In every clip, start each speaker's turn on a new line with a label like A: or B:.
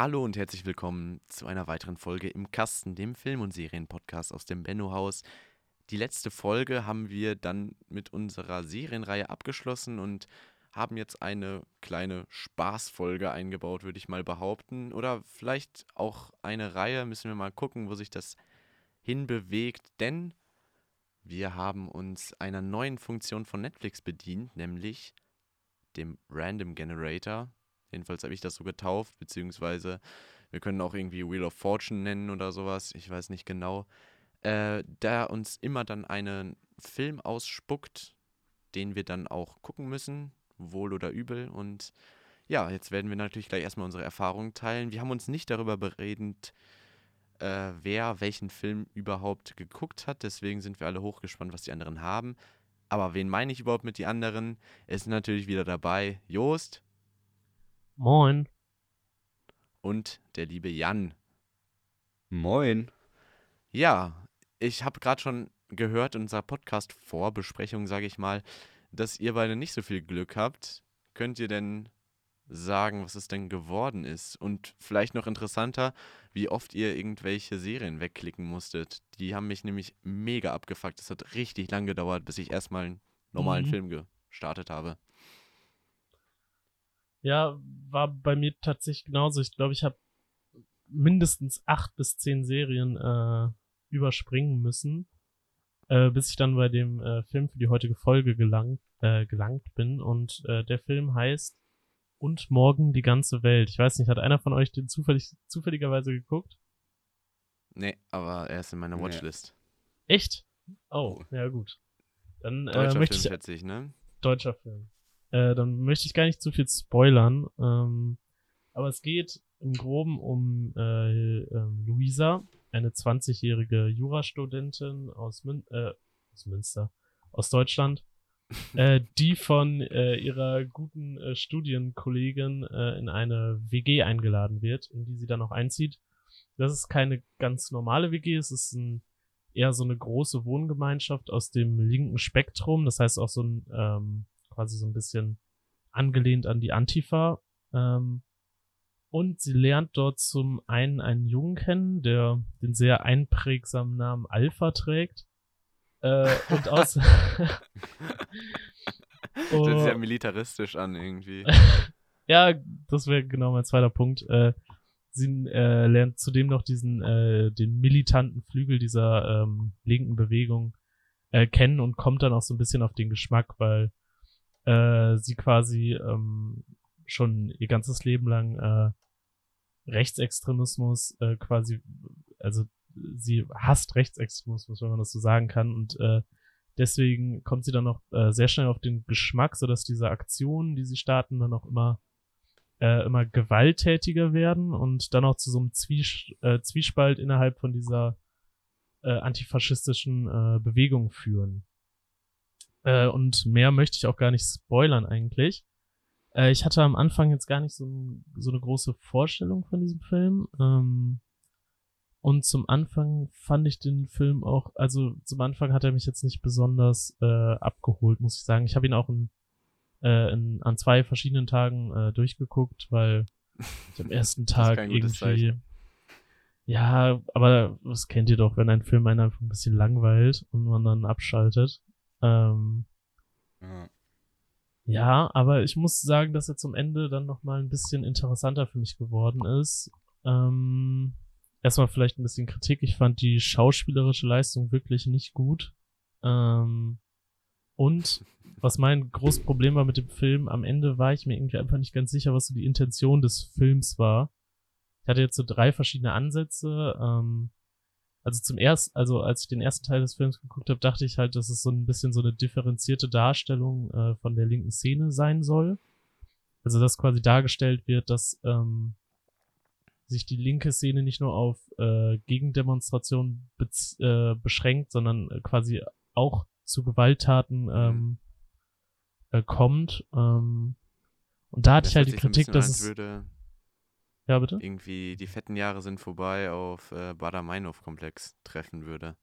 A: Hallo und herzlich willkommen zu einer weiteren Folge im Kasten, dem Film- und Serienpodcast aus dem Benno-Haus. Die letzte Folge haben wir dann mit unserer Serienreihe abgeschlossen und haben jetzt eine kleine Spaßfolge eingebaut, würde ich mal behaupten. Oder vielleicht auch eine Reihe, müssen wir mal gucken, wo sich das hinbewegt. Denn wir haben uns einer neuen Funktion von Netflix bedient, nämlich dem Random Generator. Jedenfalls habe ich das so getauft, beziehungsweise wir können auch irgendwie Wheel of Fortune nennen oder sowas. Ich weiß nicht genau. Äh, der uns immer dann einen Film ausspuckt, den wir dann auch gucken müssen, wohl oder übel. Und ja, jetzt werden wir natürlich gleich erstmal unsere Erfahrungen teilen. Wir haben uns nicht darüber beredet, äh, wer welchen Film überhaupt geguckt hat. Deswegen sind wir alle hochgespannt, was die anderen haben. Aber wen meine ich überhaupt mit die anderen? Es ist natürlich wieder dabei Joost.
B: Moin.
A: Und der liebe Jan.
C: Moin.
A: Ja, ich habe gerade schon gehört in unserer Podcast-Vorbesprechung, sage ich mal, dass ihr beide nicht so viel Glück habt. Könnt ihr denn sagen, was es denn geworden ist? Und vielleicht noch interessanter, wie oft ihr irgendwelche Serien wegklicken musstet. Die haben mich nämlich mega abgefuckt. Es hat richtig lang gedauert, bis ich erstmal einen normalen
B: Mhm.
A: Film gestartet habe.
B: Ja, war bei mir tatsächlich genauso. Ich glaube, ich habe mindestens acht bis zehn Serien äh, überspringen müssen, äh, bis ich dann bei dem äh, Film für die heutige Folge gelangt, äh, gelangt bin. Und äh, der Film heißt Und morgen die ganze Welt. Ich weiß nicht, hat einer von euch den zufällig, zufälligerweise geguckt?
A: Nee, aber er ist in meiner
C: Nee.
A: Watchlist.
B: Echt? Oh, ja gut. Dann äh,
A: Deutscher
B: möchte
A: Film,
B: ich
A: schätze ich, ne?
B: deutscher Film. Äh, dann möchte ich gar nicht zu viel spoilern. Ähm, aber es geht im Groben um äh, ähm, Luisa, eine 20-jährige Jurastudentin aus, Mün äh, aus Münster, aus Deutschland, äh, die von äh, ihrer guten äh, Studienkollegin äh, in eine WG eingeladen wird, in die sie dann auch einzieht. Das ist keine ganz normale WG, es ist ein, eher so eine große Wohngemeinschaft aus dem linken Spektrum, das heißt auch so ein ähm, quasi so ein bisschen angelehnt an die Antifa. Ähm, und sie lernt dort zum einen einen Jungen kennen, der den sehr einprägsamen Namen Alpha trägt. Äh, und aus
A: Das hört sich ja
B: Oh.
A: militaristisch an irgendwie.
B: ja, das wäre genau mein zweiter Punkt. Äh, sie äh, lernt zudem noch diesen äh, den militanten Flügel dieser ähm, linken Bewegung äh, kennen und kommt dann auch so ein bisschen auf den Geschmack, weil äh, sie quasi ähm, schon ihr ganzes Leben lang äh, Rechtsextremismus äh, quasi, also sie hasst Rechtsextremismus, wenn man das so sagen kann und äh, deswegen kommt sie dann noch äh, sehr schnell auf den Geschmack, sodass diese Aktionen, die sie starten, dann auch immer äh, immer gewalttätiger werden und dann auch zu so einem Zwies äh, Zwiespalt innerhalb von dieser äh, antifaschistischen äh, Bewegung führen. Äh, und mehr möchte ich auch gar nicht spoilern eigentlich. Äh, ich hatte am Anfang jetzt gar nicht so, so eine große Vorstellung von diesem Film. Ähm, und zum Anfang fand ich den Film auch, also zum Anfang hat er mich jetzt nicht besonders äh, abgeholt, muss ich sagen. Ich habe ihn auch in, äh, in, an zwei verschiedenen Tagen äh, durchgeguckt, weil ich am ersten Tag irgendwie.
A: Zeichen.
B: Ja, aber das kennt ihr doch, wenn ein Film einen einfach ein bisschen langweilt und man dann abschaltet. Ähm,
C: Ja.
B: ja, aber ich muss sagen, dass er zum Ende dann nochmal ein bisschen interessanter für mich geworden ist. Ähm, erstmal vielleicht ein bisschen Kritik. Ich fand die schauspielerische Leistung wirklich nicht gut. Ähm, und was mein großes Problem war mit dem Film, am Ende war ich mir irgendwie einfach nicht ganz sicher, was so die Intention des Films war. Ich hatte jetzt so drei verschiedene Ansätze. Ähm, also zum ersten, also als ich den ersten Teil des Films geguckt habe, dachte ich halt, dass es so ein bisschen so eine differenzierte Darstellung äh, von der linken Szene sein soll. Also dass quasi dargestellt wird, dass ähm, sich die linke Szene nicht nur auf äh, Gegendemonstrationen äh, beschränkt, sondern äh, quasi auch zu Gewalttaten ähm, äh, kommt. Ähm, und da hatte
A: Das
B: ich halt die Kritik, dass es
A: würde
B: ja bitte.
A: irgendwie die fetten Jahre sind vorbei auf äh, Bader-Meinhof-Komplex treffen würde.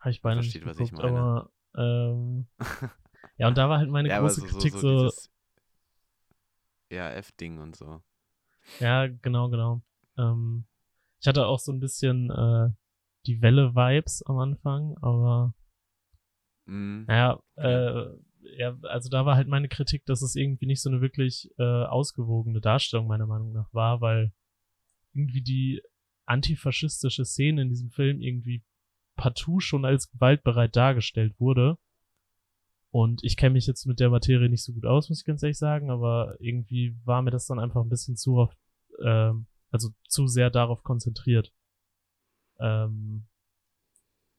B: Habe ich beinahe
A: versteht,
B: nicht
A: was ich
B: geguckt,
A: meine.
B: aber ähm, ja, und da war halt meine
A: ja,
B: große
A: so, so,
B: Kritik
A: so
B: so,
A: dieses ERF-Ding und so.
B: Ja, genau, genau. Ähm, ich hatte auch so ein bisschen äh, die Welle-Vibes am Anfang, aber
A: Mhm.
B: naja, äh, ja, also da war halt meine Kritik, dass es irgendwie nicht so eine wirklich äh, ausgewogene Darstellung meiner Meinung nach war, weil irgendwie die antifaschistische Szene in diesem Film irgendwie partout schon als gewaltbereit dargestellt wurde. Und ich kenne mich jetzt mit der Materie nicht so gut aus, muss ich ganz ehrlich sagen, aber irgendwie war mir das dann einfach ein bisschen zu oft, ähm, also zu sehr darauf konzentriert. Ähm,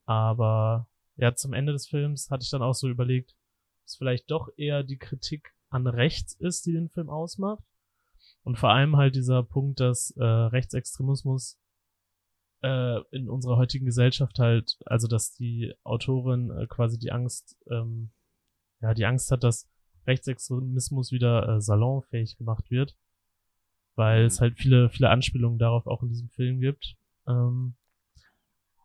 B: aber ja, zum Ende des Films hatte ich dann auch so überlegt, dass vielleicht doch eher die Kritik an rechts ist, die den Film ausmacht. Und vor allem halt dieser Punkt, dass äh, Rechtsextremismus äh, in unserer heutigen Gesellschaft halt, also dass die Autorin äh, quasi die Angst, ähm, ja, die Angst hat, dass Rechtsextremismus wieder äh, salonfähig gemacht wird, weil
A: Mhm.
B: es halt viele, viele Anspielungen darauf auch in diesem Film gibt. Ähm,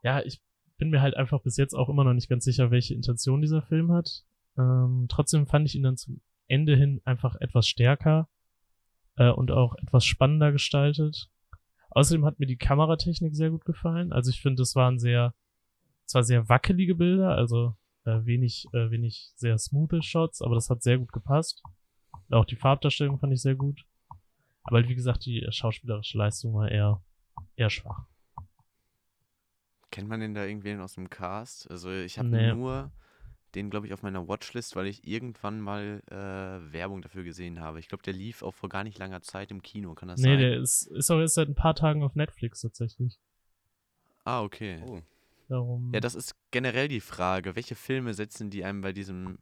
B: ja, ich bin mir halt einfach bis jetzt auch immer noch nicht ganz sicher, welche Intention dieser Film hat. Ähm, trotzdem fand ich ihn dann zum Ende hin einfach etwas stärker äh, und auch etwas spannender gestaltet. Außerdem hat mir die Kameratechnik sehr gut gefallen. Also ich finde, es waren sehr, zwar sehr wackelige Bilder, also äh, wenig, äh, wenig sehr smoothe Shots, aber das hat sehr gut gepasst. Und auch die Farbdarstellung fand ich sehr gut. Aber halt, wie gesagt, die schauspielerische Leistung war eher, eher schwach.
A: Kennt man denn da irgendwen aus dem Cast? Also ich habe
B: Nee.
A: nur den, glaube ich, auf meiner Watchlist, weil ich irgendwann mal äh, Werbung dafür gesehen habe. Ich glaube, der lief auch vor gar nicht langer Zeit im Kino. Kann das
B: Nee,
A: sein?
B: der ist, ist auch erst seit ein paar Tagen auf Netflix tatsächlich.
A: ah, okay.
C: Oh.
B: Darum.
A: Ja, das ist generell die Frage. Welche Filme setzen die einem bei diesem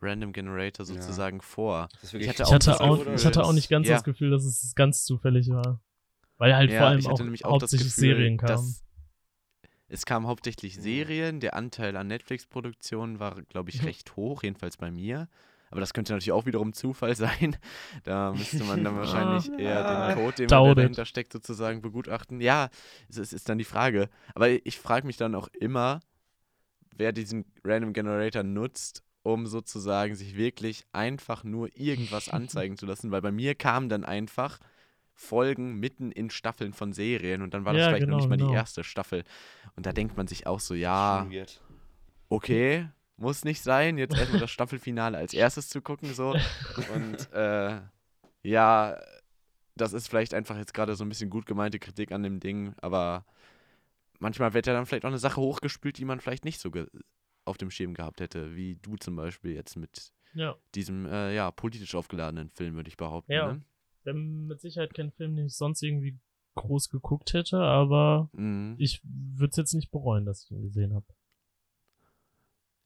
A: Random Generator
C: Ja.
A: sozusagen vor?
C: Das ist
A: Ich
C: wirklich
A: hatte
B: ich,
A: auch
B: hatte auch, ich hatte auch nicht ganz
A: ja.
B: das Gefühl, dass es ganz zufällig war. Weil halt
A: Ja,
B: vor allem
A: ich hatte
B: auch,
A: nämlich auch das
B: hauptsächlich
A: Gefühl,
B: Serien kamen.
A: Es kamen hauptsächlich Serien. Der Anteil an Netflix-Produktionen war, glaube ich,
B: Mhm.
A: recht hoch, jedenfalls bei mir. Aber das könnte natürlich auch wiederum Zufall sein. Da müsste man dann wahrscheinlich eher den Code, den man dahinter steckt, sozusagen begutachten. Ja, es ist, ist dann die Frage. Aber ich frage mich dann auch immer, wer diesen Random Generator nutzt, um sozusagen sich wirklich einfach nur irgendwas anzeigen zu lassen. Weil bei mir kamen dann einfach Folgen mitten in Staffeln von Serien und dann war das
B: Ja,
A: vielleicht noch
B: genau,
A: nicht mal die
B: genau.
A: erste Staffel. Und da denkt man sich auch so, ja, okay, muss nicht sein, jetzt erstmal das Staffelfinale als erstes zu gucken, so. Und äh, ja, das ist vielleicht einfach jetzt gerade so ein bisschen gut gemeinte Kritik an dem Ding, aber manchmal wird ja dann vielleicht auch eine Sache hochgespült, die man vielleicht nicht so ge auf dem Schirm gehabt hätte, wie du zum Beispiel jetzt mit
B: ja.
A: diesem, äh, ja, politisch aufgeladenen Film, würde ich behaupten.
B: Ja.
A: Ne?
B: Wäre mit Sicherheit kein Film, den ich sonst irgendwie groß geguckt hätte, aber
A: Mhm.
B: ich würde es jetzt nicht bereuen, dass ich ihn gesehen habe.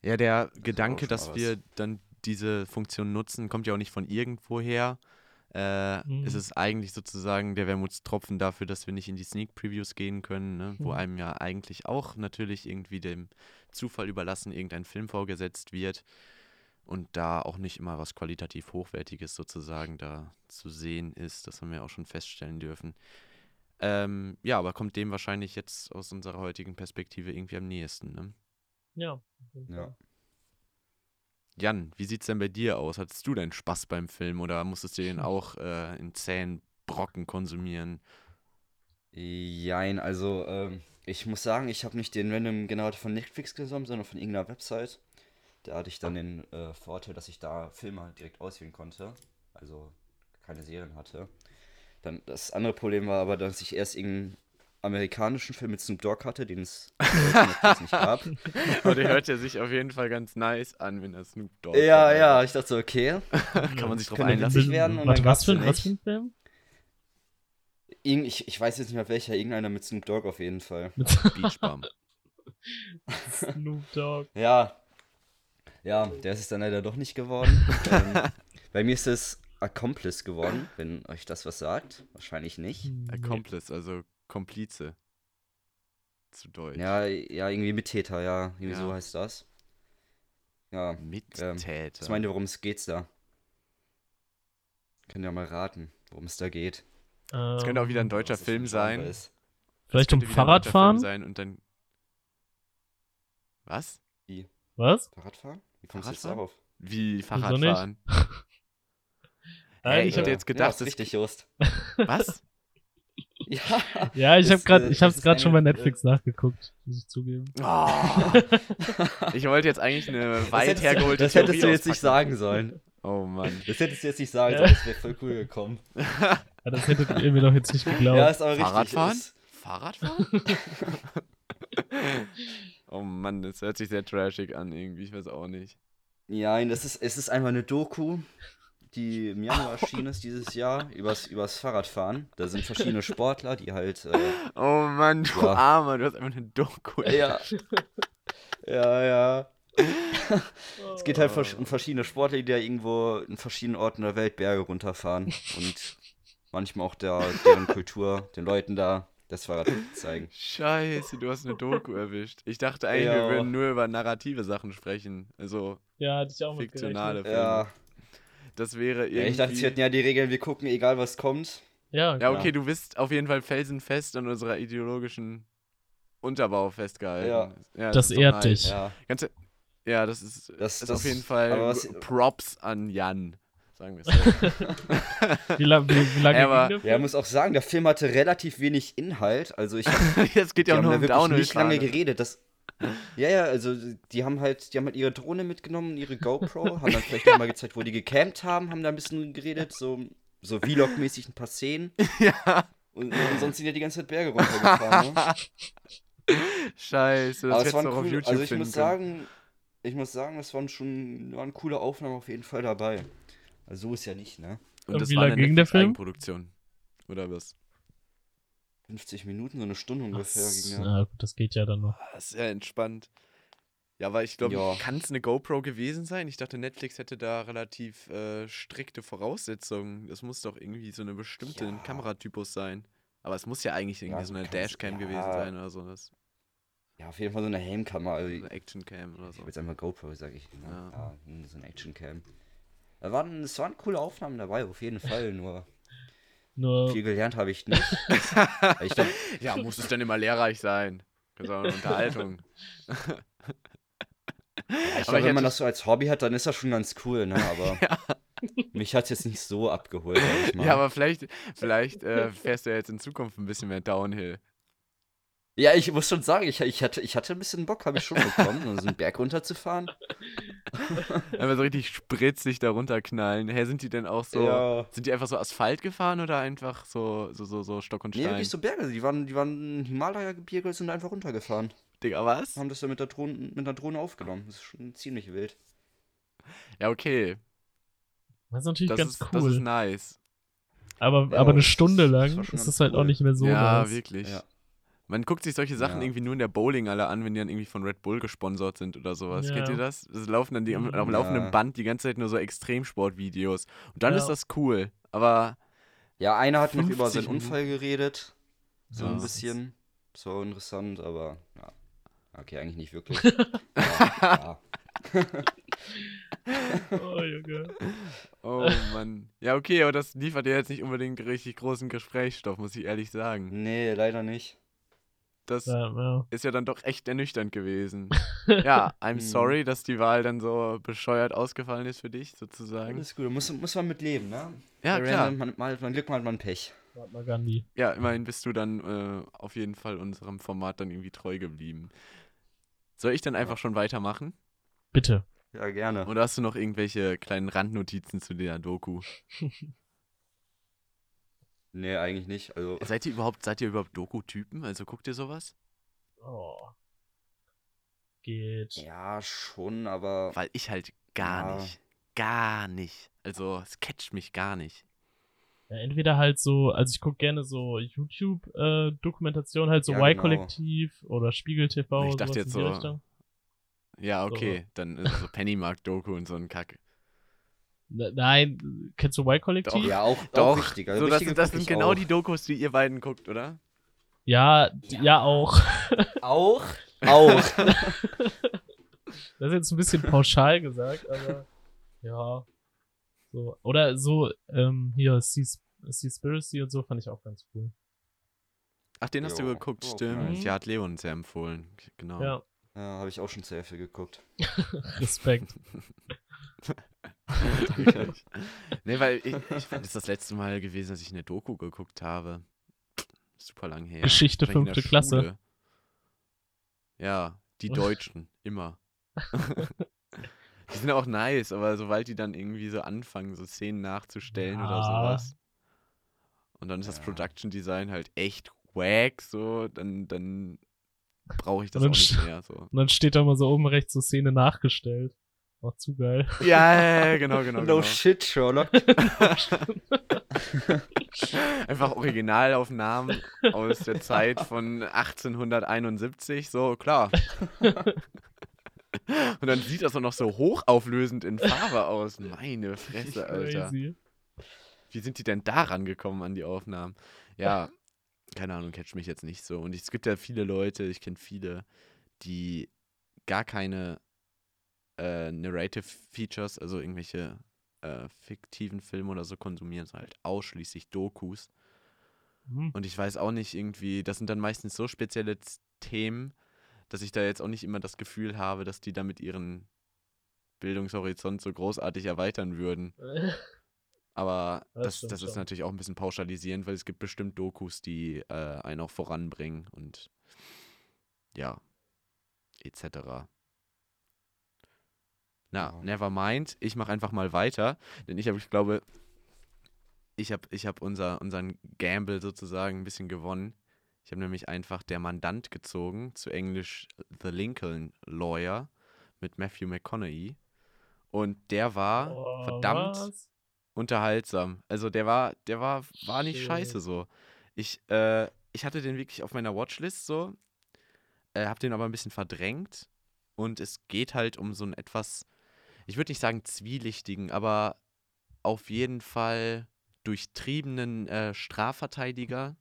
A: Ja, der
C: auch
A: Gedanke, dass wir dann diese Funktion nutzen, kommt ja auch nicht von irgendwoher. Äh,
B: Mhm.
A: Es ist eigentlich sozusagen der Wermutstropfen dafür, dass wir nicht in die Sneak Previews gehen können, ne? wo
B: Mhm.
A: einem ja eigentlich auch natürlich irgendwie dem Zufall überlassen irgendein Film vorgesetzt wird und da auch nicht immer was qualitativ Hochwertiges sozusagen da zu sehen ist. Das haben wir auch schon feststellen dürfen. Ähm, ja, aber kommt dem wahrscheinlich jetzt aus unserer heutigen Perspektive irgendwie am nächsten. Ne?
B: Ja.
C: Ja.
A: Jan, wie sieht's denn bei dir aus? Hattest du deinen Spaß beim Film oder musstest du den auch äh, in zähen Brocken konsumieren?
C: Jein, also ähm, ich muss sagen, ich habe nicht den Random Generator von Netflix genommen, sondern von irgendeiner Website. Da hatte ich dann den äh, Vorteil, dass ich da Filme halt direkt auswählen konnte. Also keine Serien hatte. Dann das andere Problem war aber, dass ich erst irgendeinen amerikanischen Film mit Snoop Dogg hatte, den es nicht gab.
A: Aber der hört ja sich auf jeden Fall ganz nice an, wenn er Snoop Dogg
C: Ja,
A: dabei
C: ja,
A: ist.
C: ich dachte so, okay.
A: Kann man sich drauf einlassen?
C: werden und
B: Warte,
C: dann
B: was für, was für ein Film?
C: Irgend, ich, ich weiß jetzt nicht mehr welcher, irgendeiner mit Snoop Dogg auf jeden Fall.
B: Mit
A: Beach Bum.
B: Snoop Dogg.
C: Ja. Ja, der ist es dann leider doch nicht geworden. ähm, bei mir ist es Accomplice geworden, wenn euch das was sagt. Wahrscheinlich nicht.
B: Nee.
A: Accomplice, also Komplize. Zu Deutsch.
C: Ja, ja, irgendwie Mittäter, ja. Irgendwie
A: Ja.
C: so heißt das. Ja.
A: Mittäter.
C: Was meint ihr, worum es geht da? Könnt ihr mal raten, worum es da geht.
A: das könnte auch wieder ein
B: Ähm,
A: deutscher Film sein.
C: ist.
B: Vielleicht um Fahrradfahren?
A: sein und dann. Was?
B: Was?
C: Fahrradfahren? Wie kommst du jetzt
A: Fahrradfahren?
C: darauf?
A: Wie
B: nicht?
A: Fahrradfahren?
B: Nein,
A: ich
B: ich
A: hätte jetzt gedacht,
C: ja, ist
A: das-
C: richtig, Just.
A: Was?
C: Ja,
B: Ja, ich habe
C: Ist,
B: gerade,
C: äh,
B: ich habe es
C: ist
B: gerade schon bei
C: eine-
B: Netflix nachgeguckt, muss ich zugeben.
A: Oh. Ich wollte jetzt eigentlich eine weit hergeholte
C: das hättest du jetzt nicht sagen sollen.
A: Oh Mann.
C: Das hättest du jetzt nicht sagen sollen, das wäre voll cool gekommen.
B: Ja, das hättet ihr mir doch jetzt nicht geglaubt.
C: Ja, ist aber richtig.
A: Fahrradfahren?
C: Ist,
A: Fahrradfahren? Oh Mann, das hört sich sehr trashig an irgendwie, ich weiß auch nicht.
C: ja, das ist, es ist einfach eine Doku, die im Januar erschienen ist dieses Jahr, übers, übers Fahrradfahren. Da sind verschiedene Sportler, die halt. Äh,
A: Oh Mann, du
C: Ja.
A: Armer, du hast einfach eine Doku.
C: ja. Ja, ja. Es geht halt vers- um verschiedene Sportler, die da irgendwo in verschiedenen Orten der Welt Berge runterfahren und manchmal auch der, deren Kultur, den Leuten da das Fahrrad zeigen.
A: Scheiße, du hast eine Doku erwischt. Ich dachte eigentlich,
C: Ja.
A: wir würden nur über narrative Sachen sprechen. Also
B: Ja, hatte ich auch
A: fiktionale. Filme.
C: Ja,
A: Das wäre irgendwie.
C: ja ich dachte, sie hätten ja die Regeln, wir gucken, egal was kommt.
B: Ja,
A: Ja, okay,
C: Ja.
A: du bist auf jeden Fall felsenfest an unserer ideologischen Unterbau festgehalten. Ja.
B: das
A: ist doch
B: ehrt
A: nice.
B: dich.
C: Ja,
A: Ganze, ja, das ist,
C: Das-
A: ist
C: das-
A: auf jeden Fall
C: was-
A: Props an Jan, sagen wir es so.
B: Wie, lang, wie, wie lange
A: Aber-
B: ging der
C: ja, muss auch sagen, der Film hatte relativ wenig Inhalt. Also ich hab,
A: Es geht ja auch nur um Downhill.
C: nicht lange geredet. Das, ja, ja, also die haben halt, die haben halt ihre Drohne mitgenommen, ihre GoPro, haben dann vielleicht nochmal gezeigt, wo die gecampt haben, haben da ein bisschen geredet, so, so Vlog-mäßig ein paar Szenen.
A: Ja,
C: Und, und sonst sind ja die ganze Zeit Berge runtergefahren. Ne?
A: scheiße, das du
C: ein
A: auch auf
C: cool,
A: YouTube
C: also ich
A: finden
C: muss sagen, ich muss sagen, es waren schon waren coole Aufnahmen auf jeden Fall dabei. Also so ist ja nicht, ne?
A: Und
B: Und
A: das
B: wie
A: war
B: lang ging der Film?
A: Produktion. Oder was?
C: 50 Minuten, so eine Stunde ungefähr
B: Das,
C: ging ja.
B: na gut, das geht ja dann noch.
A: Ah, ist ja entspannt. Ja, aber ich glaube,
C: Ja.
A: kann es eine GoPro gewesen sein? Ich dachte, Netflix hätte da relativ äh, strikte Voraussetzungen. Das muss doch irgendwie so eine bestimmte
C: Ja.
A: Kameratypus sein. Aber es muss ja eigentlich irgendwie
C: Ja,
A: so eine Dashcam gewesen
C: ja.
A: sein oder so. Das,
C: Ja, auf jeden Fall so eine Helmkamera. Also,
A: so
C: ich
A: eine Actioncam oder so.
C: habe jetzt einmal GoPro, sage ich. Ne?
A: Ja.
C: Ja. so eine Actioncam. Da waren, es waren coole Aufnahmen dabei, auf jeden Fall. Nur
B: Nur,
C: viel gelernt habe ich nicht. ich glaub,
A: Ja, muss es denn immer lehrreich sein? Das ist auch eine Unterhaltung.
C: ich glaub,
A: ich
C: wenn man das so als Hobby hat, dann ist das schon ganz cool, ne? Aber mich hat es jetzt nicht so abgeholt, sag ich mal.
A: Ja, aber vielleicht, vielleicht äh, fährst du ja jetzt in Zukunft ein bisschen mehr Downhill.
C: Ja, ich muss schon sagen, ich, ich, hatte, ich hatte ein bisschen Bock, habe ich schon bekommen, so einen Berg runterzufahren.
A: Einfach so richtig spritzig da runterknallen. Hä, sind die denn auch so.
C: Ja.
A: Sind die einfach so Asphalt gefahren oder einfach so, so, so, so Stock und
C: Nee,
A: Stein?
C: wirklich so Berge. Die waren, die waren Himalaya-Gebirge und sind einfach runtergefahren.
A: Digga, was?
C: Haben das dann mit der, Drohne, mit der Drohne aufgenommen. Das ist schon ziemlich wild.
A: Ja, okay.
B: das ist natürlich
A: Das
B: ganz
A: ist, das ist
B: cool.
A: nice.
B: Aber,
C: Ja,
B: aber eine
C: das-
B: Stunde
C: das
B: lang
C: schon
B: ist das halt auch
C: cool.
B: nicht mehr so
A: ja,
B: nice.
A: wirklich.
C: Ja.
A: Man guckt sich solche Sachen
C: Ja.
A: irgendwie nur in der Bowling alle an, wenn die dann irgendwie von Red Bull gesponsert sind oder sowas.
B: Ja.
A: Kennt ihr das? Es laufen dann die am, am laufenden
C: Ja.
A: Band die ganze Zeit nur so Extremsportvideos. Und dann
B: Ja.
A: ist das cool. Aber
C: Ja, einer hat noch über
A: 50
C: seinen Unfall geredet. So
A: Ja.
C: ein bisschen. So interessant, aber ja. Okay, eigentlich nicht wirklich. ja, ja.
B: Oh, Junge.
A: Oh Mann. Ja, okay, aber das liefert ja jetzt nicht unbedingt richtig großen Gesprächsstoff, muss ich ehrlich sagen.
C: Nee, leider nicht.
A: Das
B: Ja, ja.
A: ist ja dann doch echt ernüchternd gewesen. Ja, I'm
C: Mhm.
A: sorry, dass die Wahl dann so bescheuert ausgefallen ist für dich, sozusagen.
C: Alles gut, muss, muss man mit leben, ne?
A: Ja,
C: Bei
A: klar.
C: Man, mal, man Glück, mal hat man Pech.
B: Mahatma Gandhi.
A: Ja, immerhin bist du dann äh, auf jeden Fall unserem Format dann irgendwie treu geblieben. Soll ich dann einfach schon weitermachen?
B: Bitte.
C: Ja, gerne.
A: Oder hast du noch irgendwelche kleinen Randnotizen zu der Doku?
C: Nee, eigentlich nicht. Also,
A: Seid ihr überhaupt, seid ihr überhaupt Doku-Typen? Also guckt ihr sowas?
B: Oh. Geht.
C: ja, schon, aber.
A: Weil ich halt gar
C: Ja.
A: nicht. Gar nicht. Also es catcht mich gar nicht.
B: Ja, entweder halt so, also ich gucke gerne so YouTube-Dokumentationen, halt so
C: Ja,
B: Y-Kollektiv oder Spiegel TV.
A: Ich dachte jetzt
B: in die
A: so-
B: Richtung.
A: Ja, okay. Dann ist so Pennymark-Doku und so ein Kack.
B: Ne- Nein, kennst du Y-Kollektiv?
C: Ja, auch,
A: Doch,
C: auch richtig. Also
A: so, das, das sind genau
C: auch.
A: die Dokus, die ihr beiden guckt, oder?
B: Ja, d- ja, auch.
C: Auch? Auch.
B: Das ist jetzt ein bisschen pauschal gesagt, aber ja. So. Oder so, ähm, hier, Seas- Seaspiracy und so fand ich auch ganz cool.
A: Ach, den hast du
C: Jo.
A: geguckt,
C: Oh,
A: stimmt.
B: nice.
A: Ja, hat Leon uns ja empfohlen. Genau.
B: Ja,
C: ja, habe ich auch schon sehr viel geguckt.
B: Respekt.
A: nee, weil ich, ich fand es das letzte Mal gewesen, dass ich eine Doku geguckt habe. Super lang her.
B: Geschichte fünfte Klasse.
A: Ja, die Deutschen, immer. die sind auch nice, aber sobald die dann irgendwie so anfangen, so Szenen nachzustellen oder
B: Ja.
A: sowas. Und dann ist das
C: Ja.
A: Production Design halt echt wack, so, dann, dann brauche ich das auch nicht mehr. So.
B: Und dann steht da mal so oben rechts so Szene nachgestellt. Auch zu geil.
A: Ja, ja, ja, genau, genau.
C: no
A: genau.
C: shit, Sherlock.
A: Einfach Originalaufnahmen aus der Zeit von 1871, so klar. Und dann sieht das auch noch so hochauflösend in Farbe aus. Meine Fresse, Alter. Wie sind die denn da rangekommen an die Aufnahmen? Ja, keine Ahnung, catch mich jetzt nicht so. Und es gibt ja viele Leute, ich kenne viele, die gar keine äh, Narrative Features, also irgendwelche äh, fiktiven Filme oder so konsumieren, sondern halt ausschließlich Dokus.
B: Hm.
A: Und ich weiß auch nicht irgendwie, das sind dann meistens so spezielle Themen, dass ich da jetzt auch nicht immer das Gefühl habe, dass die damit ihren Bildungshorizont so großartig erweitern würden. Aber
B: Das
A: das, das ist natürlich auch ein bisschen pauschalisierend, weil es gibt bestimmt Dokus, die äh, einen auch voranbringen und ja, etc. Na,
C: Ja.
A: never mind. Ich mache einfach mal weiter, denn ich habe, ich glaube, ich habe ich hab unser, unseren Gamble sozusagen ein bisschen gewonnen. Ich habe nämlich einfach der Mandant gezogen, zu Englisch The Lincoln Lawyer mit Matthew McConaughey. Und der war
B: Oh,
A: verdammt
B: was?
A: unterhaltsam. Also der war, der war, war nicht
B: Shit.
A: scheiße so. Ich, äh, ich hatte den wirklich auf meiner Watchlist so, äh, hab den aber ein bisschen verdrängt. Und es geht halt um so einen etwas, ich würde nicht sagen zwielichtigen, aber auf jeden Fall durchtriebenen äh, Strafverteidiger,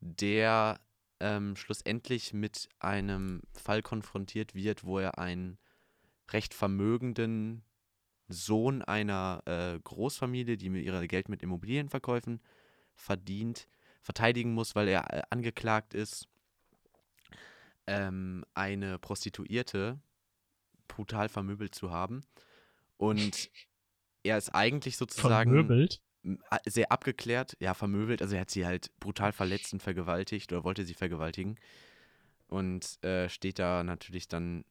A: der ähm, schlussendlich mit einem Fall konfrontiert wird, wo er einen recht vermögenden Sohn einer äh, Großfamilie, die mit ihrer Geld mit Immobilienverkäufen verdient, verteidigen muss, weil er äh, angeklagt ist, ähm, eine Prostituierte brutal vermöbelt zu haben. Und er ist eigentlich sozusagen
B: Vermöbelt.
A: sehr abgeklärt, ja, vermöbelt. Also er hat sie halt brutal verletzt und vergewaltigt oder wollte sie vergewaltigen. Und äh, steht da natürlich dann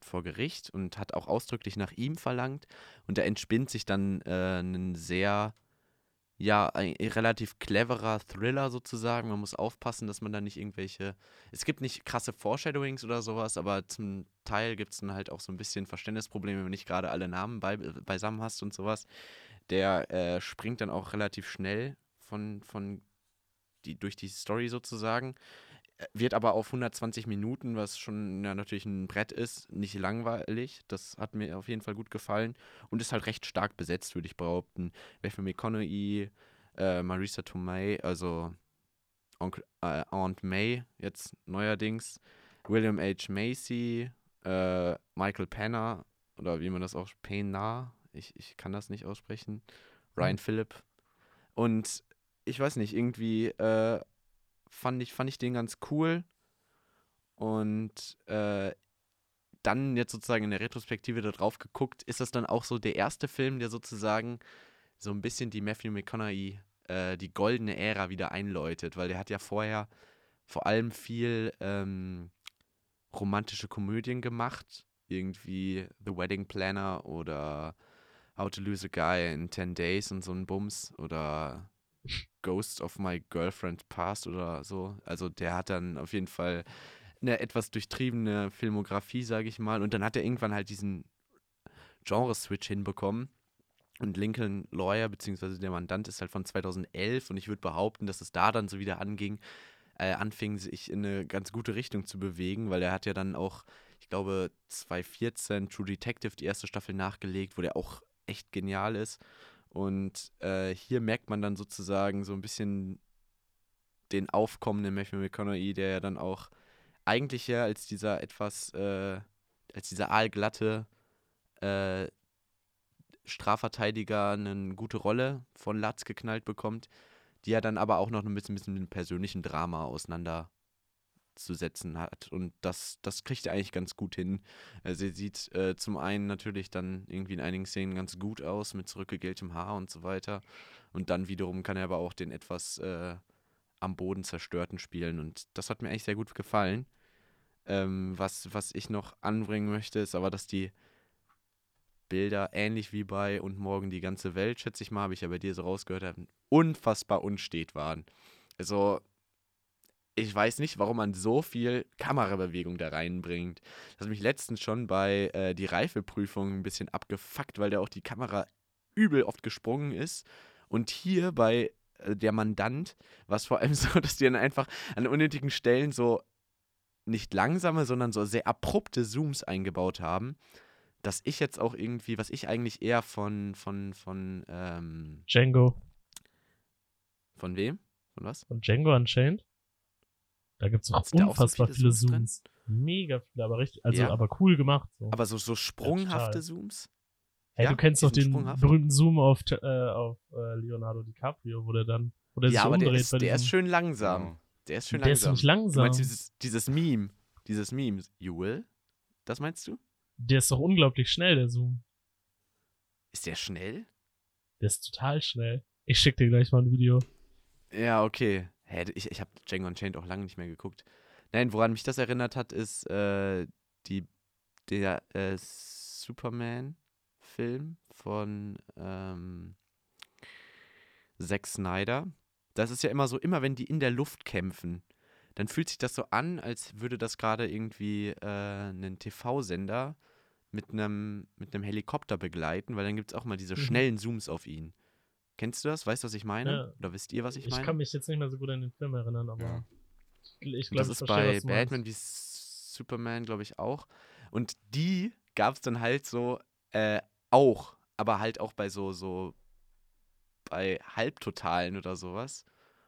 A: vor Gericht und hat auch ausdrücklich nach ihm verlangt. Und da entspinnt sich dann äh, ein sehr, ja, ein relativ cleverer Thriller sozusagen. Man muss aufpassen, dass man da nicht irgendwelche. Es gibt nicht krasse Foreshadowings oder sowas, aber zum Teil gibt es dann halt auch so ein bisschen Verständnisprobleme, wenn du nicht gerade alle Namen bei, beisammen hast und sowas. Der äh, springt dann auch relativ schnell von, von die, durch die Story sozusagen. Wird aber auf 120 Minuten, was schon ja, natürlich ein Brett ist, nicht langweilig. Das hat mir auf jeden Fall gut gefallen und ist halt recht stark besetzt, würde ich behaupten. Matthew McConaughey, äh, Marisa Tomei, also Onkel, äh, Aunt May jetzt neuerdings, William H. Macy, äh, Michael Penner oder wie man das auch Pena, ich, ich kann das nicht aussprechen, Ryan Phillip und ich weiß nicht, irgendwie äh, fand, ich, fand ich den ganz cool. Und äh, dann jetzt sozusagen in der Retrospektive da drauf geguckt, ist das dann auch so der erste Film, der sozusagen so ein bisschen die Matthew McConaughey, äh, die goldene Ära wieder einläutet, weil der hat ja vorher vor allem viel ähm, romantische Komödien gemacht, irgendwie The Wedding Planner oder How to Lose a Guy in 10 Days und so ein Bums oder Ghost of My Girlfriend Past oder so. Also der hat dann auf jeden Fall eine etwas durchtriebene Filmografie, sage ich mal. Und dann hat er irgendwann halt diesen Genre-Switch hinbekommen. Und Lincoln Lawyer, beziehungsweise der Mandant, ist halt von 2011 und ich würde behaupten, dass es da dann so wieder anging, äh, anfing, sich in eine ganz gute Richtung zu bewegen, weil er hat ja dann auch, ich glaube, 2014 True Detective die erste Staffel nachgelegt, wo der auch echt genial ist. Und äh, hier merkt man dann sozusagen so ein bisschen den aufkommenden Matthew McConaughey, der ja dann auch eigentlich ja als dieser etwas, äh, als dieser aalglatte äh, Strafverteidiger eine gute Rolle von Latz geknallt bekommt, die er dann aber auch noch ein bisschen, mit einem persönlichen Drama auseinander auszusetzen hat. Und das, das kriegt er eigentlich ganz gut hin. Also er sieht äh, zum einen natürlich dann irgendwie in einigen Szenen ganz gut aus, mit zurückgegeltem Haar und so weiter. Und dann wiederum kann er aber auch den etwas äh, am Boden zerstörten spielen. Und das hat mir eigentlich sehr gut gefallen. Ähm, was, was ich noch anbringen möchte, ist aber, dass die Bilder, ähnlich wie bei Und morgen die ganze Welt, schätze ich mal, habe ich ja bei dir so rausgehört, unfassbar unstet waren. Also, ich weiß nicht, warum man so viel Kamerabewegung da reinbringt. Das hat mich letztens schon bei äh, die Reifeprüfung ein bisschen abgefuckt, weil da auch die Kamera übel oft gesprungen ist. Und hier bei äh, der Mandant war es vor allem so, dass die dann einfach an unnötigen Stellen so nicht langsame, sondern so sehr abrupte Zooms eingebaut haben dass ich jetzt auch irgendwie, was ich eigentlich eher von, von, von, ähm,
B: Django.
A: Von wem? Von was?
B: Von Django Unchained. Da gibt es auch unfassbar so viele, viele Zooms. Drin? Mega viele, aber richtig, also
A: ja.
B: aber cool gemacht. So.
A: Aber so, so sprunghafte ja, Zooms?
B: Hey, ja, du kennst doch den berühmten Zoom auf, äh, auf äh, Leonardo DiCaprio, wo der dann, wo der
A: ja,
B: sich
A: aber
B: umdreht.
A: Der ist, der ist schön langsam. Der ist schön
B: der
A: langsam.
B: Der ist nicht langsam.
A: Du meinst dieses, dieses Meme, dieses Meme, you will? Das meinst du?
B: Der ist doch unglaublich schnell, der Zoom.
A: Ist der schnell?
B: Der ist total schnell. Ich schick dir gleich mal ein Video.
A: Ja, okay. Hä, ich ich habe Django Unchained auch lange nicht mehr geguckt. Nein, woran mich das erinnert hat, ist äh, die, der äh, Superman-Film von ähm, Zack Snyder. Das ist ja immer so, immer wenn die in der Luft kämpfen, dann fühlt sich das so an, als würde das gerade irgendwie äh, einen TV-Sender mit einem mit Helikopter begleiten, weil dann gibt es auch mal diese mhm. schnellen Zooms auf ihn. Kennst du das? Weißt du, was ich meine? Ja. Oder wisst ihr, was ich,
B: ich
A: meine?
B: Ich kann mich jetzt nicht mehr so gut an den Film erinnern, aber
A: ja.
B: ich glaube,
A: das ist bei Batman wie Superman, glaube ich, auch. Und die gab es dann halt so äh, auch, aber halt auch bei so, so bei Halbtotalen oder sowas.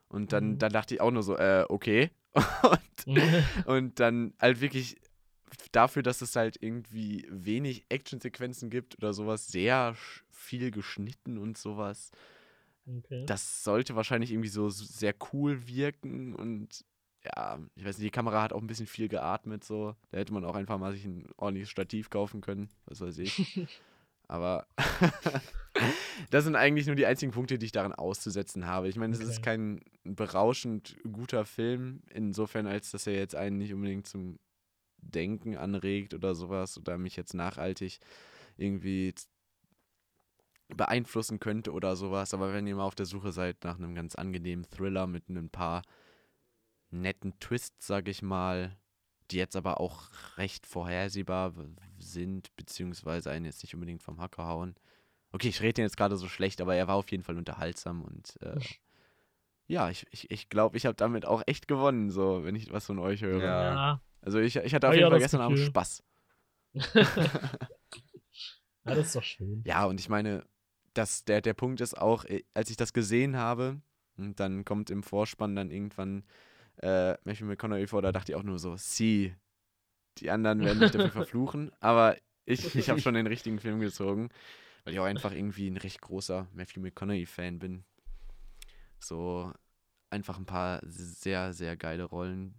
A: Und dann, mhm. dann dachte ich auch nur so, äh, okay. und, und dann halt wirklich dafür, dass es halt irgendwie wenig Actionsequenzen gibt oder sowas, sehr viel geschnitten und sowas.
B: Okay.
A: Das sollte wahrscheinlich irgendwie so sehr cool wirken und ja, ich weiß nicht, die Kamera hat auch ein bisschen viel geatmet, so. Da hätte man auch einfach mal sich ein ordentliches Stativ kaufen können, was weiß ich. Aber das sind eigentlich nur die einzigen Punkte, die ich daran auszusetzen habe. Ich meine, es okay. ist kein berauschend guter Film, insofern, als dass er jetzt einen nicht unbedingt zum Denken anregt oder sowas oder mich jetzt nachhaltig irgendwie beeinflussen könnte oder sowas. Aber wenn ihr mal auf der Suche seid nach einem ganz angenehmen Thriller mit ein paar netten Twists, sag ich mal, die jetzt aber auch recht vorhersehbar sind, beziehungsweise einen jetzt nicht unbedingt vom Hacker hauen. Okay, ich rede jetzt gerade so schlecht, aber er war auf jeden Fall unterhaltsam und äh, ja, ich glaube, ich, ich, glaub, ich habe damit auch echt gewonnen, so, wenn ich was von euch höre.
B: Ja.
A: Also ich, ich hatte auf oh, jeden ja, Fall gestern Abend Spaß.
B: ja, das ist doch schön.
A: Ja, und ich meine, das, der, der Punkt ist auch, äh, als ich das gesehen habe, und dann kommt im Vorspann dann irgendwann äh, Matthew McConaughey vor, da dachte ich auch nur so, sie, die anderen werden mich dafür verfluchen, aber ich, ich habe schon den richtigen Film gezogen, weil ich auch einfach irgendwie ein recht großer Matthew McConaughey-Fan bin. So einfach ein paar sehr, sehr geile Rollen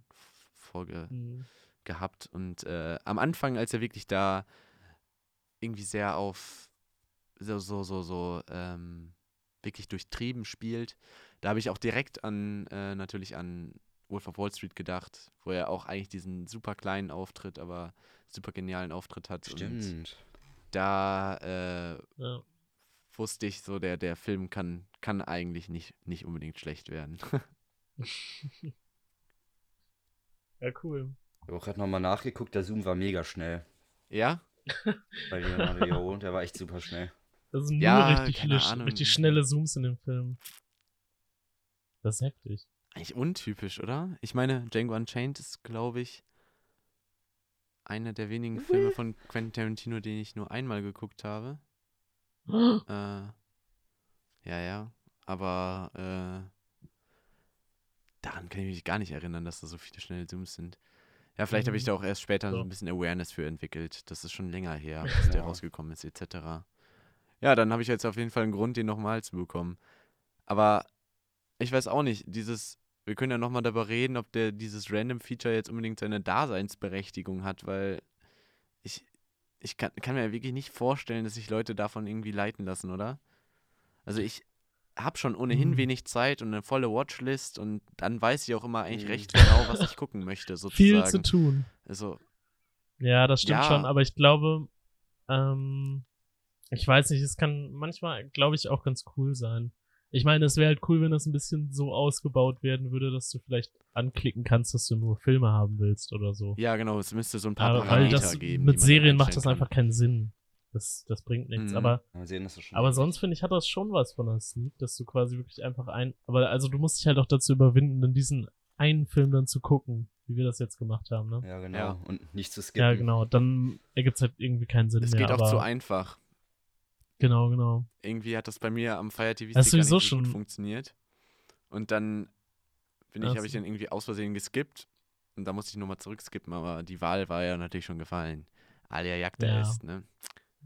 A: vorge mhm. gehabt und äh, am Anfang, als er wirklich da irgendwie sehr auf so, so, so, so, ähm, wirklich durchtrieben spielt, da habe ich auch direkt an, äh, natürlich an Wolf of Wall Street gedacht, wo er auch eigentlich diesen super kleinen Auftritt, aber super genialen Auftritt hat.
C: Stimmt.
A: Und da äh, ja. wusste ich so, der, der Film kann, kann eigentlich nicht, nicht unbedingt schlecht werden.
B: ja, cool.
C: Ich habe auch gerade nochmal nachgeguckt, der Zoom war mega schnell.
A: Ja?
C: Bei Leonardo Jo, der war echt super schnell.
B: Das sind nur ja, richtig viele, Ahnung. richtig schnelle Zooms in dem Film. Das ist heftig.
A: Eigentlich untypisch, oder? Ich meine, Django Unchained ist, glaube ich, einer der wenigen mhm. Filme von Quentin Tarantino, den ich nur einmal geguckt habe. äh, ja, ja. Aber äh, daran kann ich mich gar nicht erinnern, dass da so viele schnelle Zooms sind. Ja, vielleicht mhm. habe ich da auch erst später so. so ein bisschen Awareness für entwickelt. Das ist schon länger her, dass der rausgekommen ist, etc. Ja, dann habe ich jetzt auf jeden Fall einen Grund, den nochmal zu bekommen. Aber ich weiß auch nicht, dieses wir können ja nochmal darüber reden, ob der dieses Random Feature jetzt unbedingt seine Daseinsberechtigung hat, weil ich, ich kann, kann mir ja wirklich nicht vorstellen, dass sich Leute davon irgendwie leiten lassen, oder? Also ich habe schon ohnehin
B: Mhm.
A: wenig Zeit und eine volle Watchlist und dann weiß ich auch immer eigentlich
C: Mhm.
A: recht genau, was ich gucken möchte,
B: Viel
A: sozusagen.
B: zu tun.
A: Also,
B: Ja, das stimmt
A: Ja.
B: schon, aber ich glaube, ähm, ich weiß nicht, es kann manchmal, glaube ich, auch ganz cool sein. Ich meine, es wäre halt cool, wenn das ein bisschen so ausgebaut werden würde, dass du vielleicht anklicken kannst, dass du nur Filme haben willst oder so.
A: ja, genau, es müsste so ein paar
B: Aber weil
A: Parameter
B: das
A: geben.
B: mit Serien macht das
A: einstellen kann.
B: einfach keinen Sinn. Das, das bringt nichts.
A: Mhm.
B: Aber,
C: Mal sehen, das ist schon.
B: aber sonst finde ich, hat das schon was von der Sneak, dass du quasi wirklich einfach ein, aber also du musst dich halt auch dazu überwinden, dann diesen einen Film dann zu gucken, wie wir das jetzt gemacht haben, ne?
C: Ja, genau.
A: Ja.
C: Und nicht zu skippen.
B: Ja, genau. Dann ergibt es halt irgendwie keinen Sinn
A: Es
B: mehr.
A: geht auch
B: aber,
A: zu einfach.
B: Genau, genau.
A: Irgendwie hat das bei mir am Fire TV
B: Das
A: gar
B: sowieso
A: nicht so gut
B: schon-
A: funktioniert. Und dann bin ich, habe ich dann irgendwie aus Versehen geskippt. Und da musste ich nochmal zurückskippen, aber die Wahl war ja natürlich schon gefallen. Alia Jagd
B: Ja.
A: ist, ne?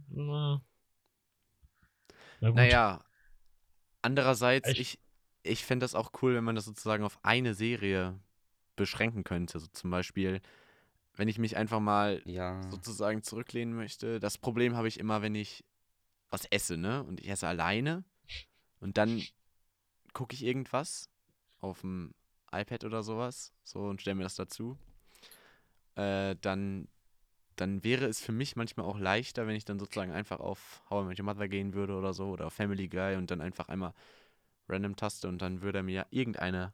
B: Na, Na.
A: Naja, andererseits,
B: Ich-
A: ich, ich fände das auch cool, wenn man das sozusagen auf eine Serie beschränken könnte. So zum Beispiel, wenn ich mich einfach mal
C: Ja.
A: sozusagen zurücklehnen möchte. Das Problem habe ich immer, wenn ich was esse, ne? Und ich esse alleine und dann gucke ich irgendwas auf dem iPad oder sowas, so und stelle mir das dazu. Äh, dann, dann wäre es für mich manchmal auch leichter, wenn ich dann sozusagen einfach auf How I Met Your Mother gehen würde oder so oder auf Family Guy und dann einfach einmal random taste und dann würde er mir irgendeine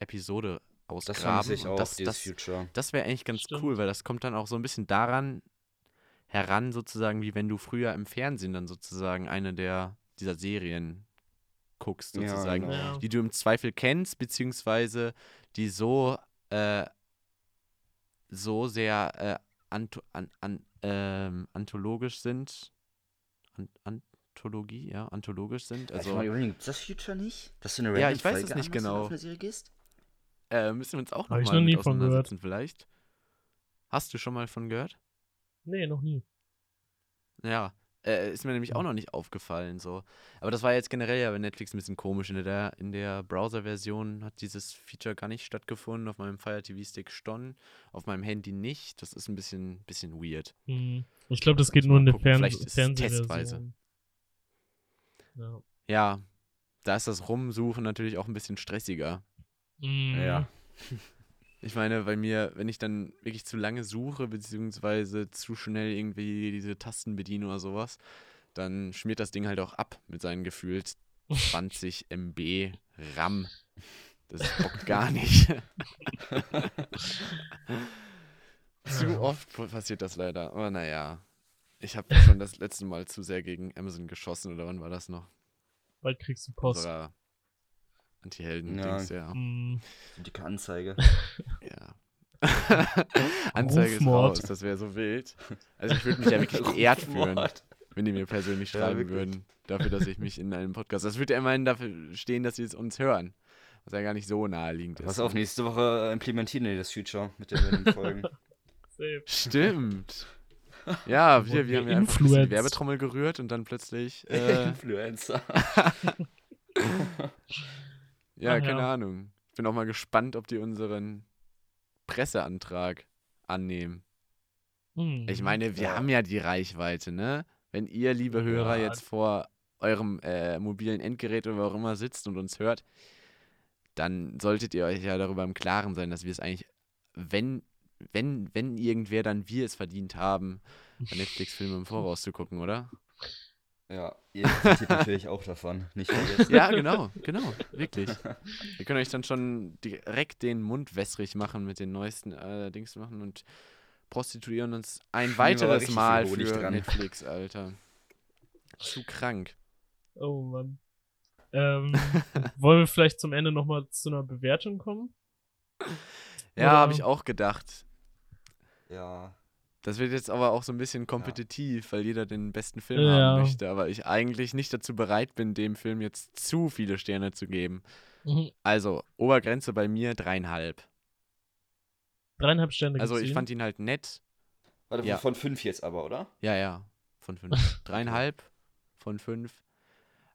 A: Episode
C: Das
A: ausgraben.
C: ich auch,
A: das, das,
C: Future.
A: das wäre eigentlich ganz
B: Stimmt.
A: cool, weil das kommt dann auch so ein bisschen daran heran, sozusagen, wie wenn du früher im Fernsehen dann sozusagen eine der dieser Serien guckst,
C: Ja,
A: sozusagen,
C: genau.
B: Ja.
A: die du im Zweifel kennst, beziehungsweise die so, äh, so sehr äh, anto an, an, ähm, anthologisch sind. An Anthologie, ja, anthologisch sind.
C: Also, ich meine, gibt's das Future nicht? Dass du eine
A: Ja, ich weiß es
C: Folge
A: nicht
C: anmachst und
A: genau. äh, müssen wir uns auch nochmal
B: noch
A: auseinandersetzen, vielleicht. Hast du schon mal von gehört?
B: Nee, noch nie.
A: Ja, äh, ist mir nämlich auch noch nicht aufgefallen so. Aber das war jetzt generell ja bei Netflix ein bisschen komisch. In der, in der Browser-Version hat dieses Feature gar nicht stattgefunden. Auf meinem Fire TV Stick schon, auf meinem Handy nicht. Das ist ein bisschen, bisschen weird.
B: Hm. Ich glaube, das geht nur in der. Fern Fernsehversion.
A: testweise.
B: Ja.
A: Ja, da ist das Rumsuchen natürlich auch ein bisschen stressiger.
B: Mhm.
C: Ja.
A: Ich meine, bei mir, wenn ich dann wirklich zu lange suche, beziehungsweise zu schnell irgendwie diese Tasten bediene oder sowas, dann schmiert das Ding halt auch ab mit seinen gefühlt 20 MB RAM. Das bockt gar nicht. zu oft passiert das leider. Aber naja, ich habe schon das letzte Mal zu sehr gegen Amazon geschossen, oder wann war das noch?
B: Bald kriegst du Post.
A: Unserer Anti-Helden-Dings, ja.
B: Hm.
C: Dicke Anzeige.
A: Ja. Anzeige ist
B: Rufmord.
A: raus, das wäre so wild. Also ich würde mich ja wirklich geehrt fühlen, wenn die mir persönlich
C: Ja,
A: schreiben
C: wirklich.
A: würden, dafür, dass ich mich in einem Podcast. Das würde ja immerhin dafür stehen, dass sie es uns hören. Was ja gar nicht so naheliegend ist.
C: Pass auf, nächste Woche äh, implementieren wir das Future mit den Folgen.
A: Stimmt. Ja, wir, wir haben ja einfach ein bisschen die. Werbetrommel gerührt und dann plötzlich. Äh,
C: Influencer.
A: Ja,
B: Ach
A: keine
B: ja.
A: Ahnung. Ich bin auch mal gespannt, ob die unseren Presseantrag annehmen.
B: Hm.
A: Ich meine, wir
C: Ja.
A: haben ja die Reichweite, ne? Wenn ihr, liebe Hörer,
B: Ja.
A: jetzt vor eurem äh, mobilen Endgerät oder wo auch immer sitzt und uns hört, dann solltet ihr euch ja darüber im Klaren sein, dass wir es eigentlich, wenn, wenn, wenn irgendwer, dann wir es verdient haben, bei Netflix-Filme im Voraus zu gucken, oder?
C: Ja, ihr profitiert natürlich auch davon. Nicht vergessen.
A: Ja, genau, genau, wirklich. Wir können euch dann schon direkt den Mund wässrig machen mit den neuesten äh, Dings machen und prostituieren uns ein weiteres Mal für
C: dran.
A: Netflix, Alter. Zu krank.
B: Oh Mann. Ähm, wollen wir vielleicht zum Ende nochmal zu einer Bewertung kommen?
A: Ja, habe ich auch gedacht.
C: Ja.
A: Das wird jetzt aber auch so ein bisschen kompetitiv, weil jeder den besten Film
B: Ja.
A: haben möchte, aber ich eigentlich nicht dazu bereit bin, dem Film jetzt zu viele Sterne zu geben.
B: Mhm.
A: Also, Obergrenze bei mir dreieinhalb.
B: Dreieinhalb Sterne
A: Also, ich fand ihn halt nett.
C: Warte,
A: Ja.
C: von fünf jetzt aber, oder?
A: Ja, ja, von fünf. Dreieinhalb von fünf.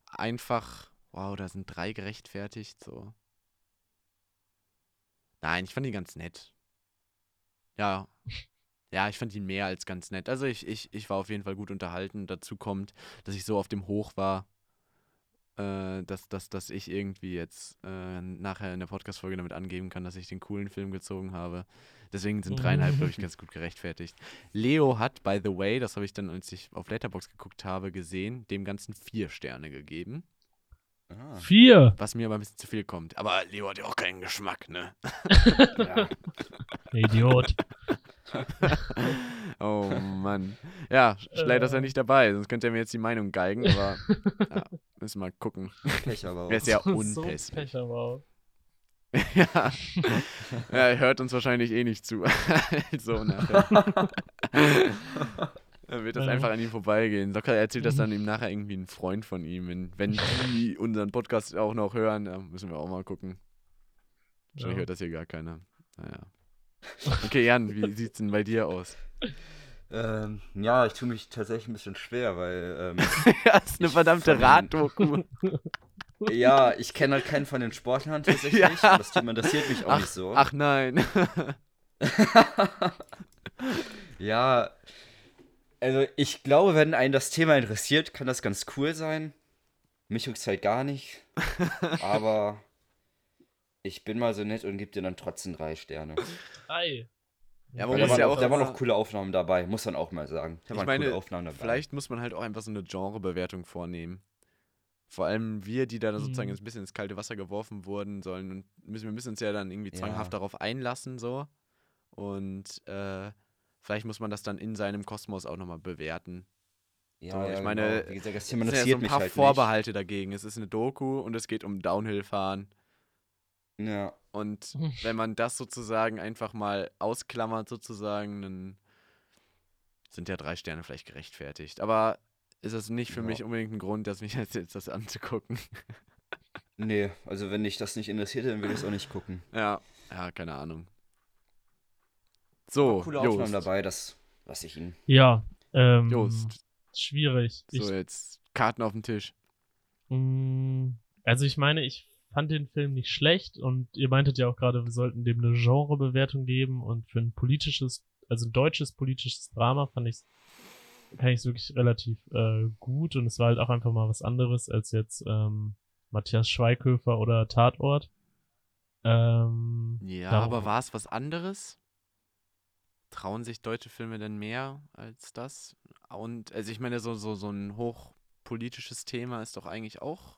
A: Einfach, wow, da sind drei gerechtfertigt, so. Nein, ich fand ihn ganz nett. Ja. Ja, ich fand ihn mehr als ganz nett. Also ich, ich, ich war auf jeden Fall gut unterhalten. Dazu kommt, dass ich so auf dem Hoch war, äh, dass, dass, dass ich irgendwie jetzt äh, nachher in der Podcast-Folge damit angeben kann, dass ich den coolen Film gezogen habe. Deswegen sind dreieinhalb, glaube ich, ganz gut gerechtfertigt. Leo hat, by the way, das habe ich dann, als ich auf Letterbox geguckt habe, gesehen, dem Ganzen vier Sterne gegeben.
C: Ah.
B: Vier.
A: Was mir aber ein bisschen zu viel kommt. Aber Leo hat ja auch keinen Geschmack, ne?
C: Ja.
B: Idiot.
A: oh Mann. Ja, leider ist er
B: Äh.
A: nicht dabei, sonst könnte er mir jetzt die Meinung geigen, aber ja, müssen wir mal gucken.
C: Pech aber
A: Er
C: auch.
A: ist ja
B: so
A: unpässlich.
B: Pech aber auch.
A: ja. ja, er hört uns wahrscheinlich eh nicht zu. also nachher. Dann wird das einfach an ihm vorbeigehen. Locker erzählt das dann ihm nachher irgendwie ein Freund von ihm. Wenn, wenn die unseren Podcast auch noch hören, müssen wir auch mal gucken. Wahrscheinlich
B: Ja.
A: hört das hier gar keiner. Naja. Okay, Jan, wie sieht's denn bei dir aus?
C: Ähm, ja, ich tue mich tatsächlich ein bisschen schwer, weil ähm,
A: ja, das ist eine verdammte Raddoku.
C: ja, ich kenne halt keinen von den Sportlern tatsächlich
A: Ja.
C: das Thema interessiert mich auch
A: Ach,
C: nicht so.
A: ach nein.
C: Ja, also ich glaube, wenn einen das Thema interessiert, kann das ganz cool sein. Mich juckt's halt gar nicht. aber ich bin mal so nett und gebe dir dann trotzdem drei Sterne.
B: Ei.
A: Ja, man
C: da,
A: muss
C: waren
A: ja
C: auch,
A: auch
C: da waren auch coole Aufnahmen dabei, muss man auch mal sagen. Da
A: Ich
C: waren
A: meine,
C: coole Aufnahmen dabei.
A: Vielleicht muss man halt auch einfach so eine Genrebewertung vornehmen. Vor allem wir, die da sozusagen
B: Mhm.
A: jetzt ein bisschen ins kalte Wasser geworfen wurden sollen und müssen, wir müssen uns ja dann irgendwie zwanghaft
C: Ja.
A: darauf einlassen, so. Und äh, vielleicht muss man das dann in seinem Kosmos auch nochmal bewerten.
C: Ja,
A: So,
C: ja,
A: ich meine,
C: genau. wie gesagt, das Thema
A: Es sind ja so ein paar
C: halt
A: Vorbehalte dagegen. Es ist eine Doku und es geht um Downhill-Fahren.
C: Ja,
A: Und wenn man das sozusagen einfach mal ausklammert, sozusagen, dann sind ja drei Sterne vielleicht gerechtfertigt. Aber ist es nicht für
C: Ja.
A: mich unbedingt ein Grund, dass mich jetzt, jetzt das anzugucken.
C: nee, also wenn dich das nicht interessiert, dann würde ich es auch nicht gucken.
A: Ja, ja, keine Ahnung. So,
C: Coole
A: Oh, Jost.
C: Aufnahmen dabei, das lasse ich Ihnen.
B: Ja. Ähm,
A: Jost,
B: Schwierig. Ich,
A: so jetzt Karten auf den Tisch.
B: mh, also ich meine, ich fand den Film nicht schlecht und ihr meintet ja auch gerade, wir sollten dem eine Genrebewertung geben und für ein politisches, also ein deutsches politisches Drama fand ich kann ich es wirklich relativ äh, gut und es war halt auch einfach mal was anderes als jetzt ähm, Matthias Schweighöfer oder Tatort. Ähm,
A: Ja,
B: darum-
A: aber war es was anderes? Trauen sich deutsche Filme denn mehr als das? Und, also ich meine, so, so, so ein hochpolitisches Thema ist doch eigentlich auch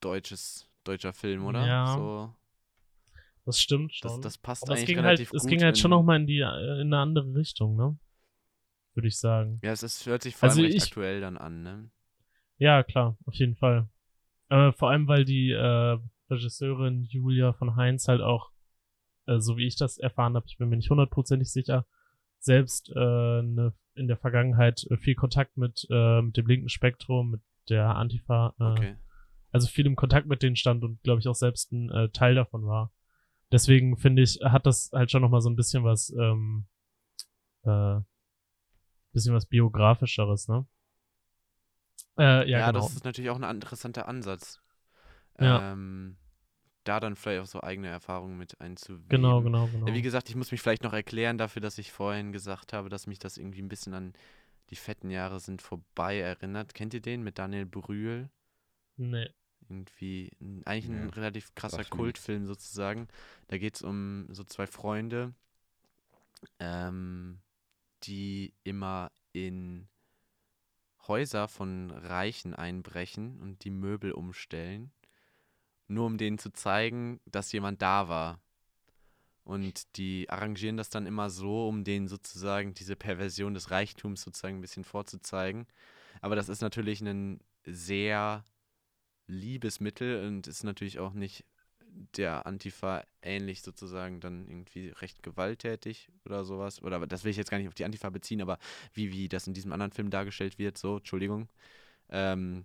A: deutsches, deutscher Film, oder?
B: Ja,
A: So,
B: das stimmt
A: das,
B: schon.
A: das passt
B: aber es
A: eigentlich
B: ging halt,
A: relativ
B: es
A: gut.
B: ging halt schon
A: in-
B: noch mal in die äh, in eine andere Richtung, ne? Würde ich sagen.
A: Ja, es ist, hört sich vor allem
B: Also
A: recht
B: ich-
A: aktuell dann an, ne?
B: Ja, klar, auf jeden Fall. Äh, vor allem, weil die äh, Regisseurin Julia von Heinz halt auch, äh, so wie ich das erfahren habe, ich bin mir nicht hundertprozentig sicher, selbst äh, ne, in der Vergangenheit viel Kontakt mit, äh, mit dem linken Spektrum, mit der Antifa,
A: Okay.
B: Also viel im Kontakt mit denen stand und glaube ich auch selbst ein äh, Teil davon war. Deswegen finde ich, hat das halt schon nochmal so ein bisschen was, ähm, äh, bisschen was biografischeres, ne? Äh, ja,
A: Ja,
B: genau.
A: das ist natürlich auch ein interessanter Ansatz.
B: Ja.
A: Ähm, da dann vielleicht auch so eigene Erfahrungen mit einzuweben.
B: Genau, genau, genau.
A: Wie gesagt, ich muss mich vielleicht noch erklären dafür, dass ich vorhin gesagt habe, dass mich das irgendwie ein bisschen an die fetten Jahre sind vorbei erinnert. Kennt ihr den mit Daniel Brühl?
B: Nee.
A: Irgendwie eigentlich ein
C: Nee,
A: relativ krasser Kultfilm sozusagen. Da geht es um so zwei Freunde, ähm, die immer in Häuser von Reichen einbrechen und die Möbel umstellen, nur um denen zu zeigen, dass jemand da war. Und die arrangieren das dann immer so, um denen sozusagen diese Perversion des Reichtums sozusagen ein bisschen vorzuzeigen. Aber das ist natürlich ein sehr Liebesmittel und ist natürlich auch nicht der Antifa ähnlich sozusagen dann irgendwie recht gewalttätig oder sowas. Oder das will ich jetzt gar nicht auf die Antifa beziehen, aber wie, wie das in diesem anderen Film dargestellt wird, so, Entschuldigung. Ähm,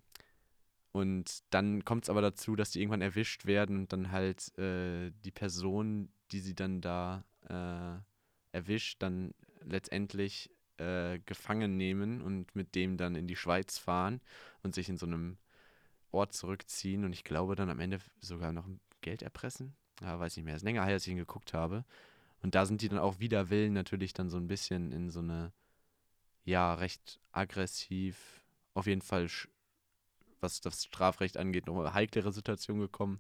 A: und dann kommt es aber dazu, dass die irgendwann erwischt werden und dann halt äh, die Person, die sie dann da äh, erwischt, dann letztendlich äh, gefangen nehmen und mit dem dann in die Schweiz fahren und sich in so einem Ort zurückziehen und ich glaube dann am Ende sogar noch Geld erpressen. ja, weiß nicht mehr, ist länger her, als ich ihn geguckt habe. Und da sind die dann auch wider Willen natürlich dann so ein bisschen in so eine, ja, recht aggressiv, auf jeden Fall, was das Strafrecht angeht, noch heiklere Situation gekommen.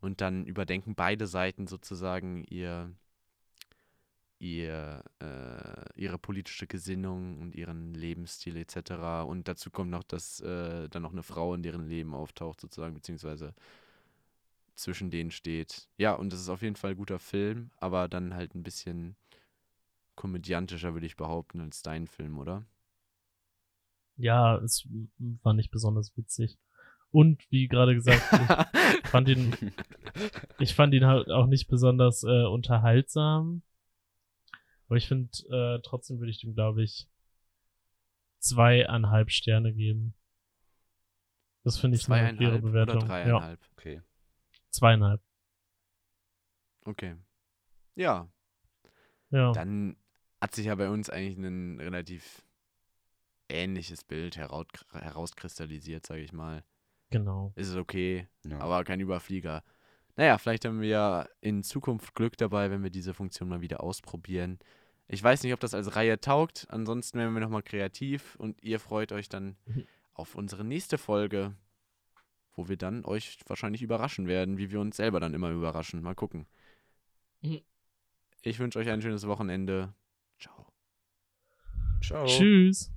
A: Und dann überdenken beide Seiten sozusagen ihr, ihr, äh, ihre politische Gesinnung und ihren Lebensstil etc. Und dazu kommt noch, dass äh, dann noch eine Frau in deren Leben auftaucht, sozusagen, beziehungsweise zwischen denen steht. Ja, und das ist auf jeden Fall ein guter Film, aber dann halt ein bisschen komödiantischer, würde ich behaupten, als dein Film, oder?
B: Ja, es war nicht besonders witzig. Und wie gerade gesagt, ich fand ihn, ich fand ihn halt auch nicht besonders äh, unterhaltsam. Aber ich finde, äh, trotzdem würde ich dem, glaube ich, zweieinhalb Sterne geben. Das finde ich eine faire Bewertung. Oder
A: dreieinhalb. Ja.
C: Okay.
B: Zweieinhalb.
A: Okay. Ja.
B: Ja.
A: Dann hat sich ja bei uns eigentlich ein relativ ähnliches Bild heraus, herauskristallisiert, sage ich mal.
B: Genau.
A: Ist es okay, ja. aber kein Überflieger. Naja, vielleicht haben wir ja in Zukunft Glück dabei, wenn wir diese Funktion mal wieder ausprobieren. Ich weiß nicht, ob das als Reihe taugt. Ansonsten werden wir nochmal kreativ und ihr freut euch dann mhm. auf unsere nächste Folge, wo wir dann euch wahrscheinlich überraschen werden, wie wir uns selber dann immer überraschen. Mal gucken. Mhm. Ich wünsche euch ein schönes Wochenende. Ciao.
B: Ciao. Tschüss.